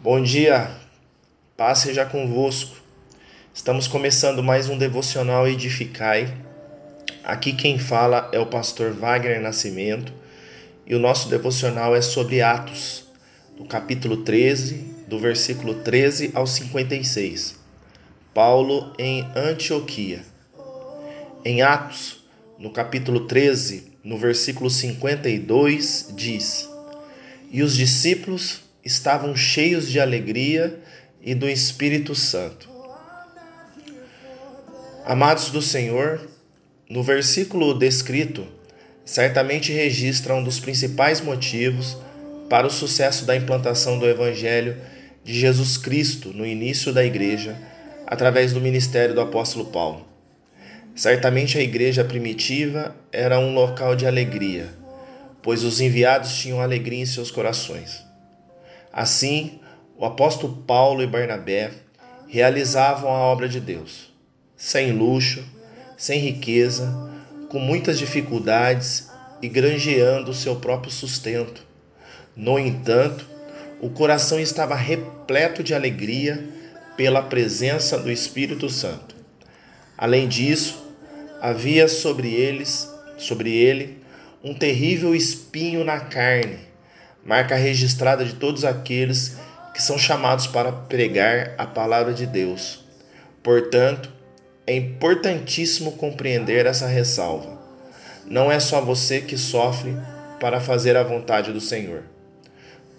Bom dia, paz seja convosco. Estamos começando mais um devocional Edificai. Aqui quem fala é o pastor Wagner Nascimento e o nosso devocional é sobre Atos, do capítulo 13, do versículo 13 ao 56. Paulo em Antioquia. Em Atos, no capítulo 13, no versículo 52, diz: E os discípulos estavam cheios de alegria e do Espírito Santo. Amados do Senhor, no versículo descrito, certamente registra um dos principais motivos para o sucesso da implantação do Evangelho de Jesus Cristo no início da igreja, através do ministério do apóstolo Paulo. Certamente a igreja primitiva era um local de alegria, pois os enviados tinham alegria em seus corações. Assim, o apóstolo Paulo e Barnabé realizavam a obra de Deus, sem luxo, sem riqueza, com muitas dificuldades e granjeando o seu próprio sustento. No entanto, o coração estava repleto de alegria pela presença do Espírito Santo. Além disso, havia sobre eles, sobre ele, um terrível espinho na carne, marca registrada de todos aqueles que são chamados para pregar a palavra de Deus. Portanto, é importantíssimo compreender essa ressalva. Não é só você que sofre para fazer a vontade do Senhor.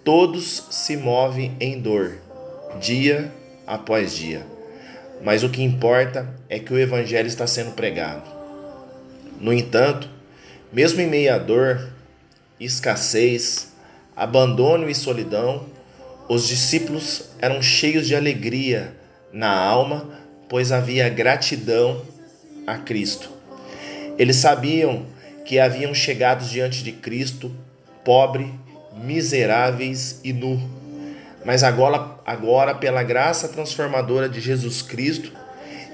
Todos se movem em dor, dia após dia. Mas o que importa é que o Evangelho está sendo pregado. No entanto, mesmo em meio à dor, escassez, abandono e solidão, os discípulos eram cheios de alegria na alma, pois havia gratidão a Cristo. Eles sabiam que haviam chegado diante de Cristo pobre, miseráveis e nu. Mas agora, agora pela graça transformadora de Jesus Cristo,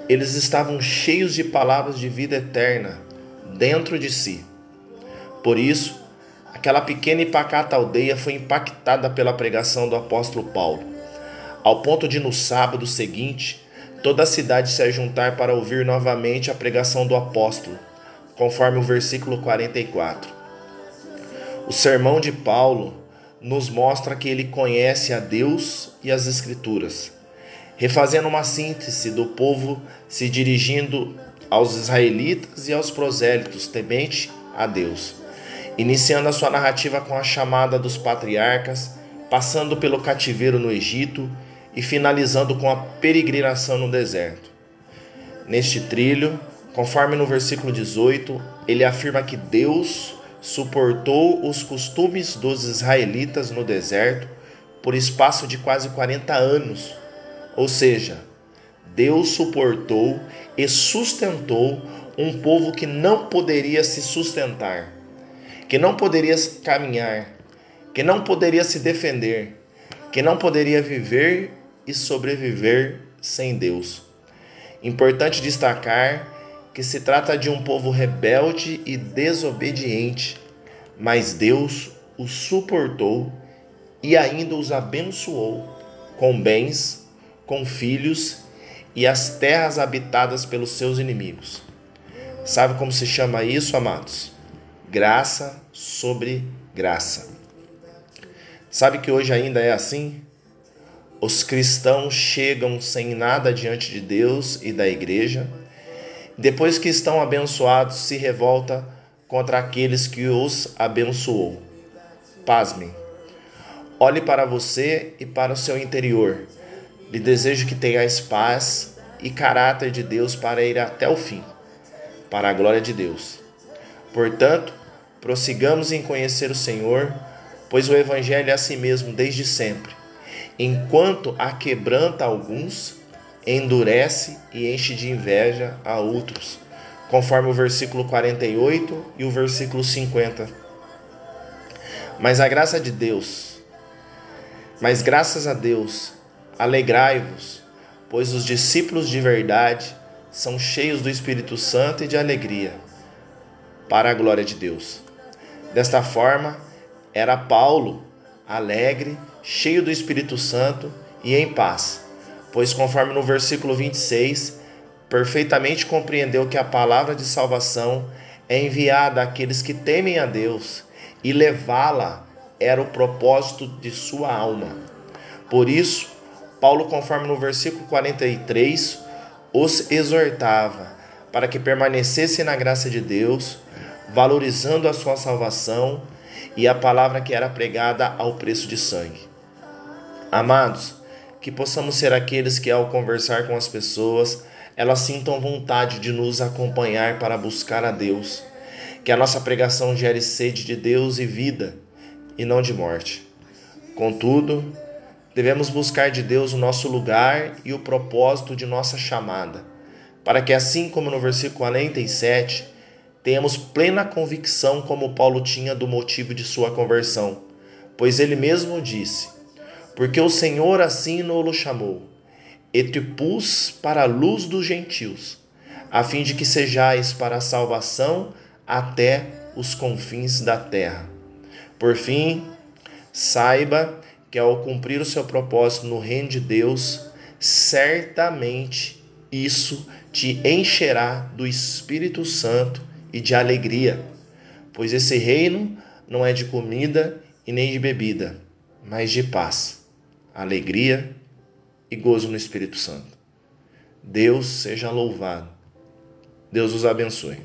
eles estavam cheios de palavras de vida eterna dentro de si. Por isso, aquela pequena e pacata aldeia foi impactada pela pregação do apóstolo Paulo, ao ponto de no sábado seguinte toda a cidade se ajuntar para ouvir novamente a pregação do apóstolo, conforme o versículo 44. O sermão de Paulo nos mostra que ele conhece a Deus e as Escrituras, refazendo uma síntese do povo se dirigindo aos israelitas e aos prosélitos temente a Deus iniciando a sua narrativa com a chamada dos patriarcas, passando pelo cativeiro no Egito e finalizando com a peregrinação no deserto. Neste trilho, conforme no versículo 18, ele afirma que Deus suportou os costumes dos israelitas no deserto por espaço de quase 40 anos. Ou seja, Deus suportou e sustentou um povo que não poderia se sustentar que não poderia caminhar, que não poderia se defender, que não poderia viver e sobreviver sem Deus. Importante destacar que se trata de um povo rebelde e desobediente, mas Deus os suportou e ainda os abençoou com bens, com filhos e as terras habitadas pelos seus inimigos. Sabe como se chama isso, amados? Graça sobre graça. Sabe que hoje ainda é assim? Os cristãos chegam sem nada diante de Deus e da igreja. Depois que estão abençoados, se revolta contra aqueles que os abençoou. Pasmem. Olhe para você e para o seu interior. Lhe desejo que tenhais paz e caráter de Deus para ir até o fim, para a glória de Deus. Portanto, prossigamos em conhecer o Senhor, pois o Evangelho é assim mesmo desde sempre. Enquanto aquebranta alguns, endurece e enche de inveja a outros, conforme o versículo 48 e o versículo 50. Mas a graça de Deus, mas graças a Deus, alegrai-vos, pois os discípulos de verdade são cheios do Espírito Santo e de alegria, para a glória de Deus. Desta forma, era Paulo alegre, cheio do Espírito Santo e em paz. Pois, conforme no versículo 26, perfeitamente compreendeu que a palavra de salvação é enviada àqueles que temem a Deus e levá-la era o propósito de sua alma. Por isso, Paulo, conforme no versículo 43, os exortava para que permanecessem na graça de Deus, valorizando a sua salvação e a palavra que era pregada ao preço de sangue. Amados, que possamos ser aqueles que, ao conversar com as pessoas, elas sintam vontade de nos acompanhar para buscar a Deus. Que a nossa pregação gere sede de Deus e vida, e não de morte. Contudo, devemos buscar de Deus o nosso lugar e o propósito de nossa chamada, para que, assim como no versículo 47, tenhamos plena convicção, como Paulo tinha, do motivo de sua conversão, pois ele mesmo disse: Porque o Senhor assim nos chamou, e te pus para a luz dos gentios, a fim de que sejais para a salvação até os confins da terra. Por fim, saiba que ao cumprir o seu propósito no reino de Deus, certamente isso te encherá do Espírito Santo e de alegria, pois esse reino não é de comida e nem de bebida, mas de paz, alegria e gozo no Espírito Santo. Deus seja louvado. Deus os abençoe.